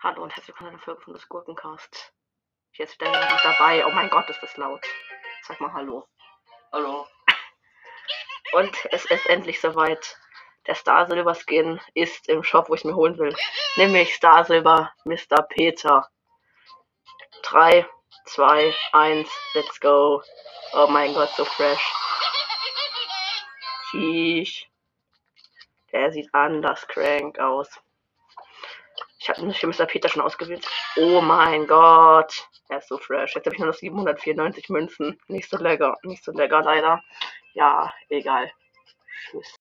Hallo und herzlich willkommen zu einer Folge von des Gurkencast. Jetzt ist Daniel noch dabei. Oh mein Gott, ist das laut. Sag mal Hallo. Hallo. Und es ist endlich soweit. Der Star Silver Skin ist im Shop, wo ich mir holen will. Nämlich Star Silver Mr. Peter. 3, 2, 1, let's go. Oh mein Gott, so fresh. Sheesh. Der sieht anders crank aus. Ich habe mich für Mr. Peter schon ausgewählt. Oh mein Gott. Er ist so fresh. Jetzt habe ich nur noch 794 Münzen. Nicht so lecker. Nicht so lecker leider. Ja, egal. Tschüss.